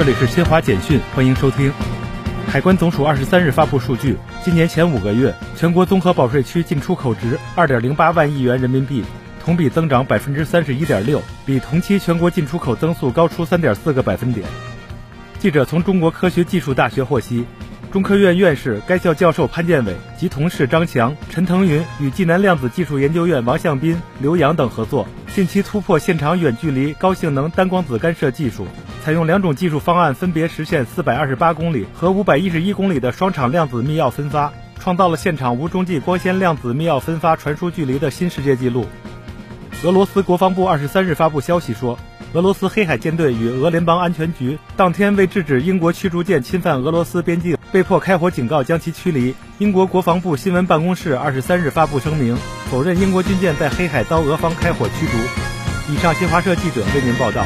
这里是新华简讯，欢迎收听。海关总署二十三日发布数据，今年前五个月，全国综合保税区进出口值二点零八万亿元人民币，同比增长百分之三十一点六，比同期全国进出口增速高出三点四个百分点。记者从中国科学技术大学获悉。中科院院士、该校教授潘建伟及同事张强、陈腾云与济南量子技术研究院王向斌、刘洋等合作，近期突破现场远距离高性能单光子干涉技术，采用两种技术方案，分别实现四百二十八公里和五百一十一公里的双场量子密钥分发，创造了现场无中继光纤量子密钥分发传输距离的新世界纪录。俄罗斯国防部二十三日发布消息说。俄罗斯黑海舰队与俄联邦安全局当天为制止英国驱逐舰侵犯俄罗斯边境，被迫开火警告，将其驱离。英国国防部新闻办公室二十三日发布声明，否认英国军舰在黑海遭俄方开火驱逐。以上，新华社记者为您报道。